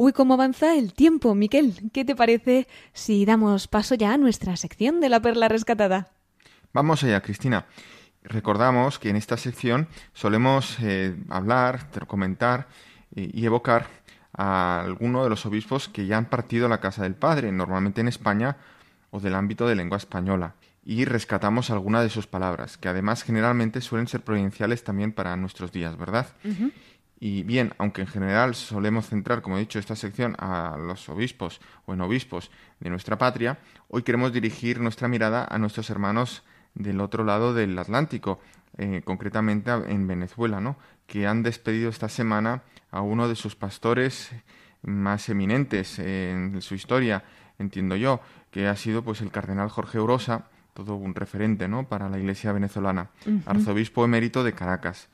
A: Uy, cómo avanza el tiempo, Miquel. ¿Qué te parece si damos paso ya a nuestra sección de la perla rescatada?
C: Vamos allá, Cristina. Recordamos que en esta sección solemos eh, hablar, comentar eh, y evocar a alguno de los obispos que ya han partido a la casa del Padre, normalmente en España o del ámbito de lengua española, y rescatamos alguna de sus palabras, que además generalmente suelen ser provinciales también para nuestros días, ¿verdad? Y bien, aunque en general solemos centrar, como he dicho, esta sección a los obispos o en obispos de nuestra patria, hoy queremos dirigir nuestra mirada a nuestros hermanos del otro lado del Atlántico, eh, concretamente en Venezuela, ¿no? que han despedido esta semana a uno de sus pastores más eminentes en su historia, entiendo yo, que ha sido pues el cardenal Jorge Urosa, todo un referente ¿no? para la Iglesia venezolana, arzobispo emérito de Caracas.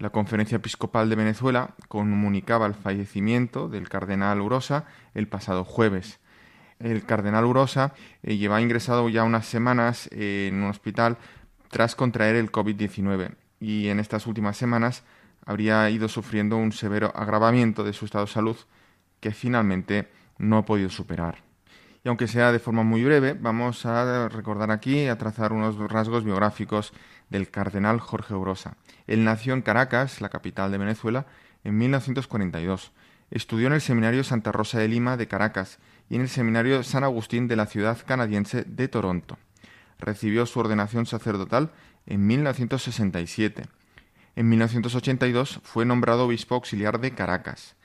C: La Conferencia Episcopal de Venezuela comunicaba el fallecimiento del cardenal Urosa el pasado jueves. El cardenal Urosa eh, lleva ingresado ya unas semanas en un hospital tras contraer el COVID-19 y en estas últimas semanas habría ido sufriendo un severo agravamiento de su estado de salud que finalmente no ha podido superar. Y aunque sea de forma muy breve, vamos a recordar aquí, a trazar unos rasgos biográficos del cardenal Jorge Urosa. Él nació en Caracas, la capital de Venezuela, en 1942. Estudió en el Seminario Santa Rosa de Lima de Caracas y en el Seminario San Agustín de la ciudad canadiense de Toronto. Recibió su ordenación sacerdotal en 1967. En 1982 fue nombrado obispo auxiliar de Caracas.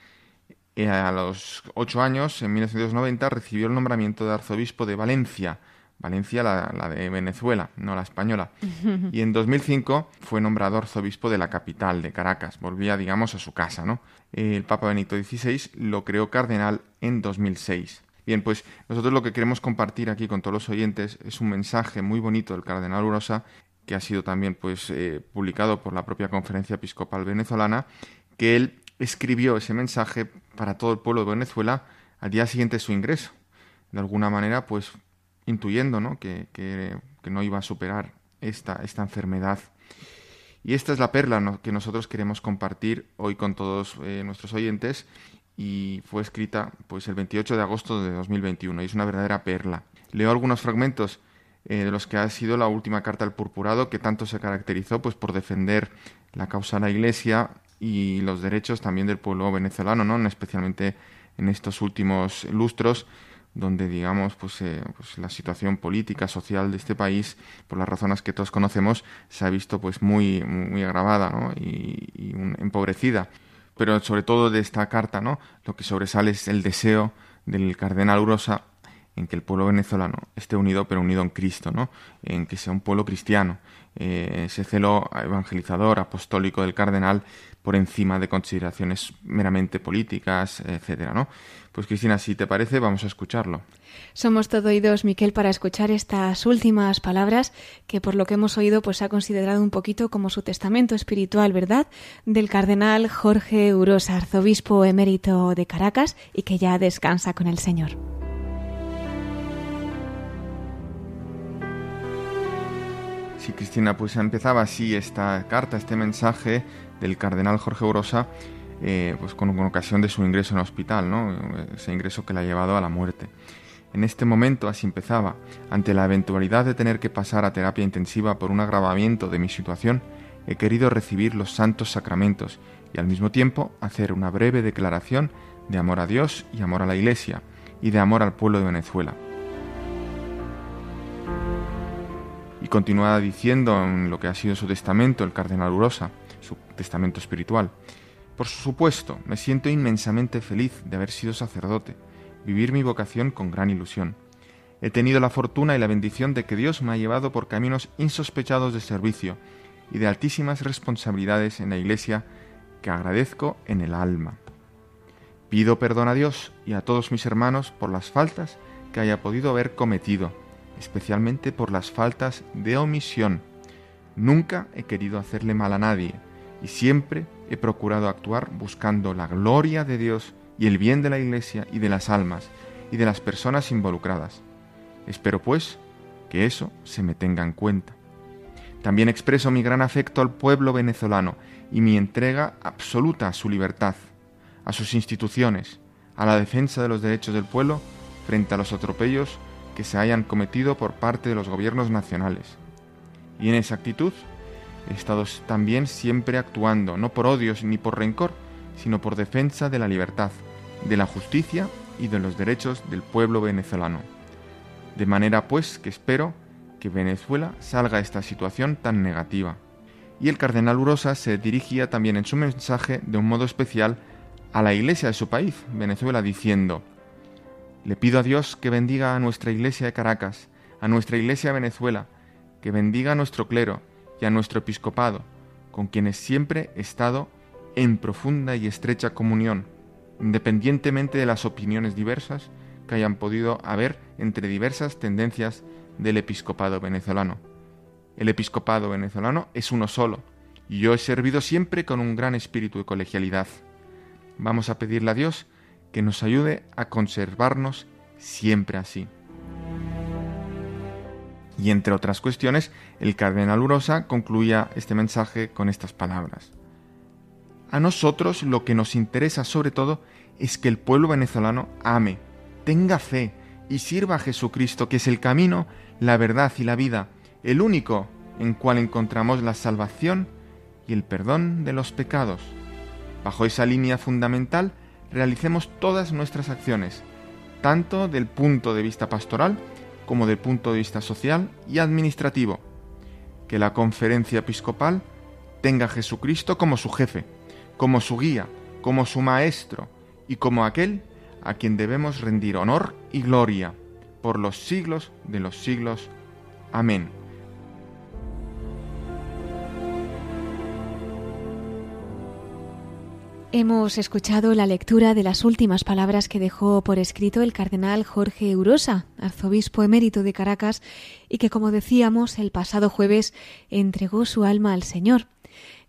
C: Y a los ocho años, en 1990, recibió el nombramiento de arzobispo de Valencia, Valencia, la, de Venezuela, no la española. Y en 2005 fue nombrado arzobispo de la capital, de Caracas. Volvía, digamos, a su casa, ¿no? El Papa Benito XVI lo creó cardenal en 2006. Bien, pues nosotros lo que queremos compartir aquí con todos los oyentes es un mensaje muy bonito del cardenal Urosa, que ha sido también pues eh, publicado por la propia Conferencia Episcopal Venezolana, que él escribió ese mensaje para todo el pueblo de Venezuela al día siguiente de su ingreso. De alguna manera, pues intuyendo ¿no? Que, que, no iba a superar esta, esta enfermedad. Y esta es la perla que nosotros queremos compartir hoy con todos eh, nuestros oyentes y fue escrita pues el 28 de agosto de 2021 y es una verdadera perla. Leo algunos fragmentos eh, de los que ha sido la última carta al purpurado que tanto se caracterizó pues por defender la causa de la Iglesia y los derechos también del pueblo venezolano, ¿no? especialmente en estos últimos lustros donde digamos pues, eh, pues, la situación política social de este país por las razones que todos conocemos se ha visto pues muy muy agravada ¿no? y, y empobrecida pero sobre todo de esta carta no lo que sobresale es el deseo del cardenal Urosa en que el pueblo venezolano esté unido, pero unido en Cristo, ¿no? En que sea un pueblo cristiano. Eh, ese celo evangelizador, apostólico del cardenal, por encima de consideraciones meramente políticas, etcétera, ¿no? Pues Cristina, si te parece, vamos a escucharlo.
A: Somos todo oídos, Miquel, para escuchar estas últimas palabras que por lo que hemos oído pues ha considerado un poquito como su testamento espiritual, ¿verdad? Del cardenal Jorge Urosa, arzobispo emérito de Caracas y que ya descansa con el Señor.
C: Sí, Cristina, pues empezaba así esta carta, este mensaje del cardenal Jorge Urosa, eh, pues con, ocasión de su ingreso en el hospital, ¿no? ese ingreso que le ha llevado a la muerte. En este momento así empezaba, ante la eventualidad de tener que pasar a terapia intensiva por un agravamiento de mi situación, he querido recibir los santos sacramentos y al mismo tiempo hacer una breve declaración de amor a Dios y amor a la Iglesia y de amor al pueblo de Venezuela. Y continúa diciendo en lo que ha sido su testamento el cardenal Urosa, su testamento espiritual. Por supuesto, me siento inmensamente feliz de haber sido sacerdote, vivir mi vocación con gran ilusión. He tenido la fortuna y la bendición de que Dios me ha llevado por caminos insospechados de servicio y de altísimas responsabilidades en la Iglesia que agradezco en el alma. Pido perdón a Dios y a todos mis hermanos por las faltas que haya podido haber cometido, especialmente por las faltas de omisión. Nunca he querido hacerle mal a nadie y siempre he procurado actuar buscando la gloria de Dios y el bien de la Iglesia y de las almas y de las personas involucradas. Espero, pues, que eso se me tenga en cuenta. También expreso mi gran afecto al pueblo venezolano y mi entrega absoluta a su libertad, a sus instituciones, a la defensa de los derechos del pueblo frente a los atropellos que se hayan cometido por parte de los gobiernos nacionales. Y en esa actitud he estado también siempre actuando, no por odios ni por rencor, sino por defensa de la libertad, de la justicia y de los derechos del pueblo venezolano. De manera pues que espero que Venezuela salga de esta situación tan negativa. Y el cardenal Urosa se dirigía también en su mensaje de un modo especial a la iglesia de su país, Venezuela, diciendo, Le pido a Dios que bendiga a nuestra iglesia de Caracas, a nuestra iglesia de Venezuela, que bendiga a nuestro clero y a nuestro episcopado, con quienes siempre he estado en profunda y estrecha comunión, independientemente de las opiniones diversas que hayan podido haber entre diversas tendencias del episcopado venezolano. El episcopado venezolano es uno solo, y yo he servido siempre con un gran espíritu de colegialidad. Vamos a pedirle a Dios que nos ayude a conservarnos siempre así. Y entre otras cuestiones, el cardenal Urosa concluía este mensaje con estas palabras. A nosotros lo que nos interesa sobre todo es que el pueblo venezolano ame, tenga fe y sirva a Jesucristo, que es el camino, la verdad y la vida, el único en cual encontramos la salvación y el perdón de los pecados. Bajo esa línea fundamental, realicemos todas nuestras acciones, tanto del punto de vista pastoral como del punto de vista social y administrativo. Que la conferencia episcopal tenga a Jesucristo como su jefe, como su guía, como su maestro y como aquel a quien debemos rendir honor y gloria por los siglos de los siglos. Amén.
A: Hemos escuchado la lectura de las últimas palabras que dejó por escrito el cardenal Jorge Urosa, arzobispo emérito de Caracas, y que, como decíamos, el pasado jueves entregó su alma al Señor.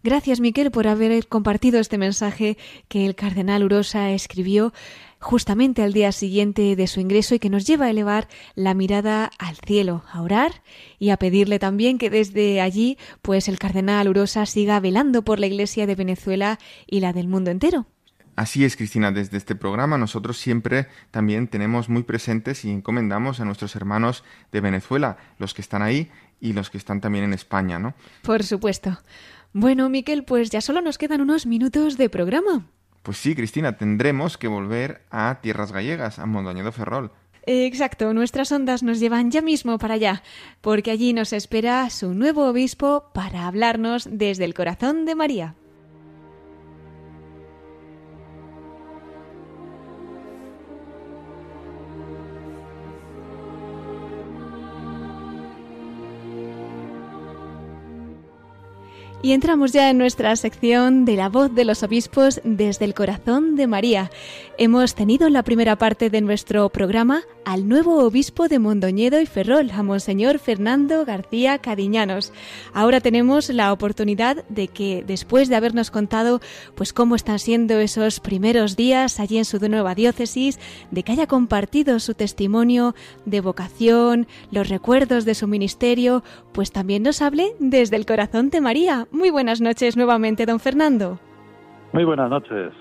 A: Gracias, Miquel, por haber compartido este mensaje que el cardenal Urosa escribió justamente al día siguiente de su ingreso y que nos lleva a elevar la mirada al cielo, a orar y a pedirle también que desde allí, pues el cardenal Urosa siga velando por la Iglesia de Venezuela y la del mundo entero.
C: Así es, Cristina, desde este programa nosotros siempre también tenemos muy presentes y encomendamos a nuestros hermanos de Venezuela, los que están ahí y los que están también en España, ¿no?
A: Por supuesto. Bueno, Miquel, pues ya solo nos quedan unos minutos de programa.
C: Pues sí, Cristina, tendremos que volver a tierras gallegas, a Mondoñedo Ferrol.
A: Exacto, nuestras ondas nos llevan ya mismo para allá, porque allí nos espera su nuevo obispo para hablarnos desde el corazón de María. Y entramos ya en nuestra sección de la voz de los obispos desde el corazón de María. Hemos tenido en la primera parte de nuestro programa al nuevo obispo de Mondoñedo y Ferrol, a Monseñor Fernando García Cadiñanos. Ahora tenemos la oportunidad de que, después de habernos contado pues cómo están siendo esos primeros días allí en su nueva diócesis, de que haya compartido su testimonio de vocación, los recuerdos de su ministerio, pues también nos hable desde el corazón de María. Muy buenas noches nuevamente, don Fernando.
B: Muy buenas noches.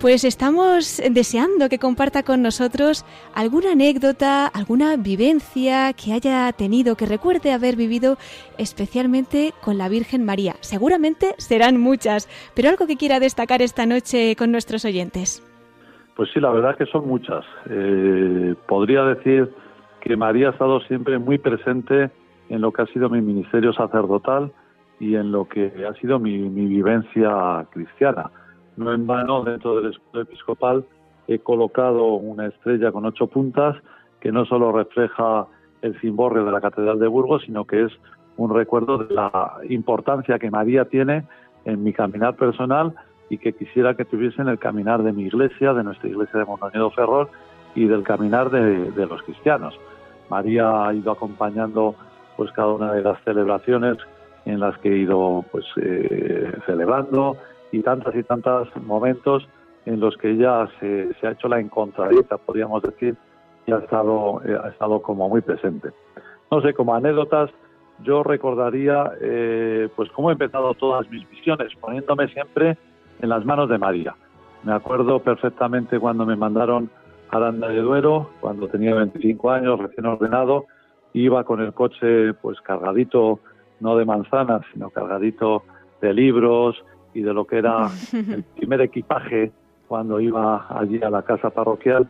A: Pues estamos deseando que comparta con nosotros alguna anécdota, alguna vivencia que haya tenido, que recuerde haber vivido especialmente con la Virgen María. Seguramente serán muchas, pero algo que quiera destacar esta noche con nuestros oyentes.
B: Pues sí, la verdad que son muchas. Eh, podría decir que María ha estado siempre muy presente en lo que ha sido mi ministerio sacerdotal y en lo que ha sido mi vivencia cristiana no en vano, dentro del escudo episcopal he colocado una estrella con ocho puntas que no solo refleja el cimborrio de la Catedral de Burgos, sino que es un recuerdo de la importancia que María tiene en mi caminar personal y que quisiera que tuviese en el caminar de mi iglesia, de nuestra iglesia de Montañedo Ferrol y del caminar de, los cristianos. María ha ido acompañando pues cada una de las celebraciones en las que he ido pues eh, celebrando, y tantas y tantos momentos en los que ella se, ha hecho la encontradita, podríamos decir, y ha estado, eh, ha estado como muy presente. No sé, como anécdotas, yo recordaría eh, pues cómo he empezado todas mis visiones, poniéndome siempre en las manos de María. Me acuerdo perfectamente cuando me mandaron a Aranda de Duero, cuando tenía 25 años, recién ordenado, iba con el coche pues cargadito, no de manzanas, sino cargadito de libros, y de lo que era el primer equipaje cuando iba allí a la casa parroquial,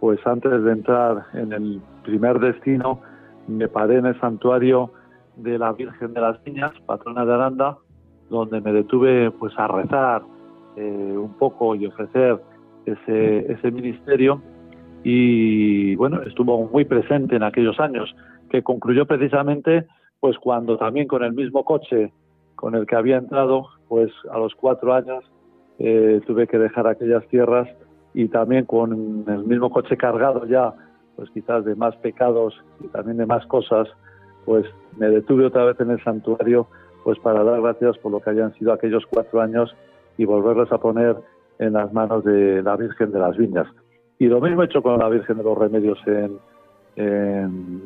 B: pues antes de entrar en el primer destino, me paré en el santuario de la Virgen de las Niñas, patrona de Aranda, donde me detuve pues a rezar eh, un poco y ofrecer ese, ese ministerio. Y bueno, estuvo muy presente en aquellos años, que concluyó precisamente pues cuando también con el mismo coche con el que había entrado, pues a los cuatro años eh, tuve que dejar aquellas tierras y también con el mismo coche cargado ya, pues quizás de más pecados y también de más cosas, pues me detuve otra vez en el santuario, pues para dar gracias por lo que hayan sido aquellos cuatro años y volverlos a poner en las manos de la Virgen de las Viñas. Y lo mismo he hecho con la Virgen de los Remedios en, en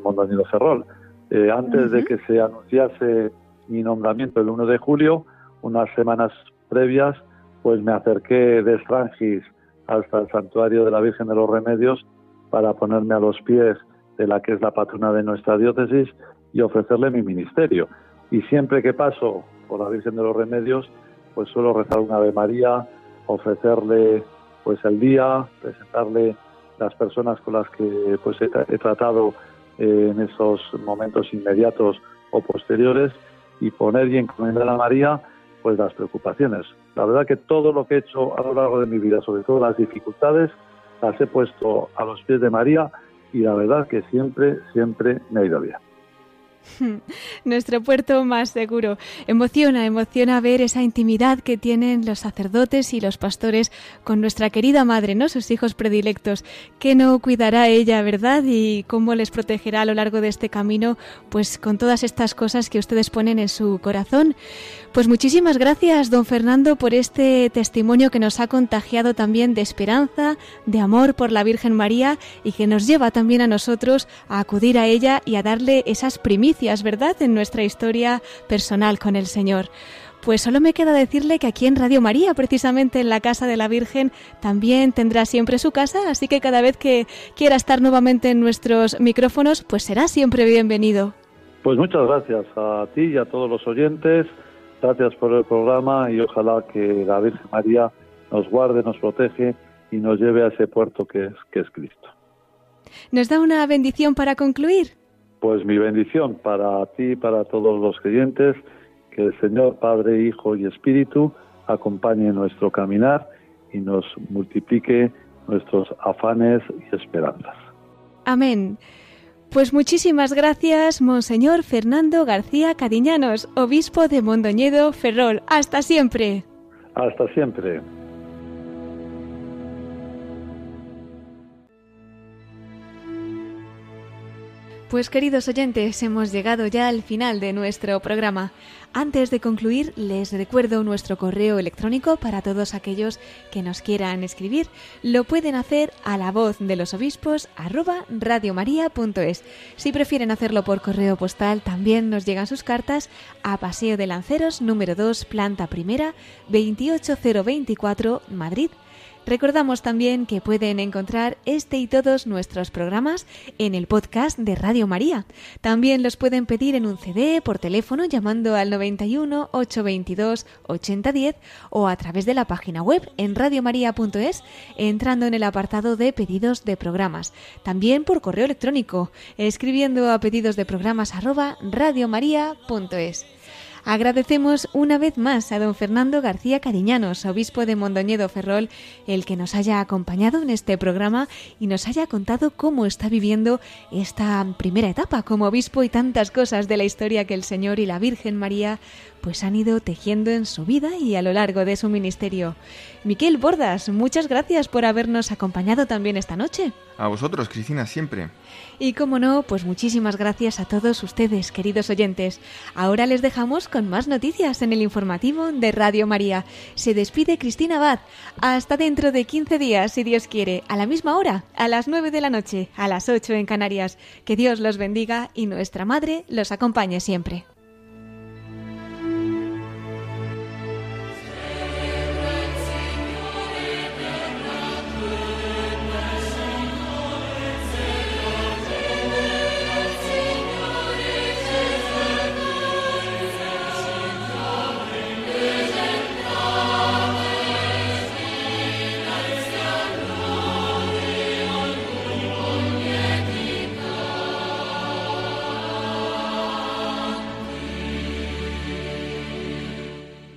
B: Ferrol. Eh, antes de que se anunciase mi nombramiento el 1 de julio, unas semanas previas, pues me acerqué de Estrangis hasta el santuario de la Virgen de los Remedios para ponerme a los pies de la que es la patrona de nuestra diócesis y ofrecerle mi ministerio. Y siempre que paso por la Virgen de los Remedios, pues suelo rezar una Ave María, ofrecerle pues el día, presentarle las personas con las que pues he, tratado eh, en esos momentos inmediatos o posteriores y poner y encomendar a María pues las preocupaciones. La verdad que todo lo que he hecho a lo largo de mi vida, sobre todo las dificultades, las he puesto a los pies de María y la verdad que siempre, siempre me ha ido bien.
A: Nuestro puerto más seguro. Emociona, emociona ver esa intimidad que tienen los sacerdotes y los pastores con nuestra querida madre, ¿no? Sus hijos predilectos. Que no cuidará ella, ¿verdad? Y cómo les protegerá a lo largo de este camino, pues con todas estas cosas que ustedes ponen en su corazón. Pues muchísimas gracias, don Fernando, por este testimonio que nos ha contagiado también de esperanza, de amor por la Virgen María y que nos lleva también a nosotros a acudir a ella y a darle esas primicias, ¿verdad?, en nuestra historia personal con el Señor. Pues solo me queda decirle que aquí en Radio María, precisamente en la Casa de la Virgen, también tendrá siempre su casa, así que cada vez que quiera estar nuevamente en nuestros micrófonos, pues será siempre bienvenido.
B: Pues muchas gracias a ti y a todos los oyentes Gracias por el programa y ojalá que la Virgen María nos guarde, nos protege y nos lleve a ese puerto que es, que es Cristo.
A: ¿Nos da una bendición para concluir?
B: Pues mi bendición para ti y para todos los creyentes, que el Señor Padre, Hijo y Espíritu acompañe nuestro caminar y nos multiplique nuestros afanes y esperanzas.
A: Amén. Pues muchísimas gracias, Monseñor Fernando García Cadiñanos, obispo de Mondoñedo, Ferrol. Hasta siempre.
B: Hasta siempre.
A: Pues queridos oyentes, hemos llegado ya al final de nuestro programa. Antes de concluir, les recuerdo nuestro correo electrónico para todos aquellos que nos quieran escribir. Lo pueden hacer a la voz de los obispos arroba radiomaria.es. Si prefieren hacerlo por correo postal, también nos llegan sus cartas a Paseo de Lanceros número 2, planta primera, 28024, Madrid Recordamos también que pueden encontrar este y todos nuestros programas en el podcast de Radio María. También los pueden pedir en un CD por teléfono llamando al 91 822 8010 o a través de la página web en radiomaria.es entrando en el apartado de pedidos de programas. También por correo electrónico escribiendo a pedidos de programas arroba radiomaria.es. Agradecemos una vez más a don Fernando García Cariñanos, obispo de Mondoñedo Ferrol, el que nos haya acompañado en este programa y nos haya contado cómo está viviendo esta primera etapa como obispo y tantas cosas de la historia que el Señor y la Virgen María pues han ido tejiendo en su vida y a lo largo de su ministerio. Miquel Bordas, muchas gracias por habernos acompañado también esta noche.
C: A vosotros, Cristina, siempre.
A: Y como no, pues muchísimas gracias a todos ustedes, queridos oyentes. Ahora les dejamos con más noticias en el informativo de Radio María. Se despide Cristina Abad. Hasta dentro de 15 días, si Dios quiere, a la misma hora, a las 9 de la noche, a las 8 en Canarias. Que Dios los bendiga y nuestra Madre los acompañe siempre.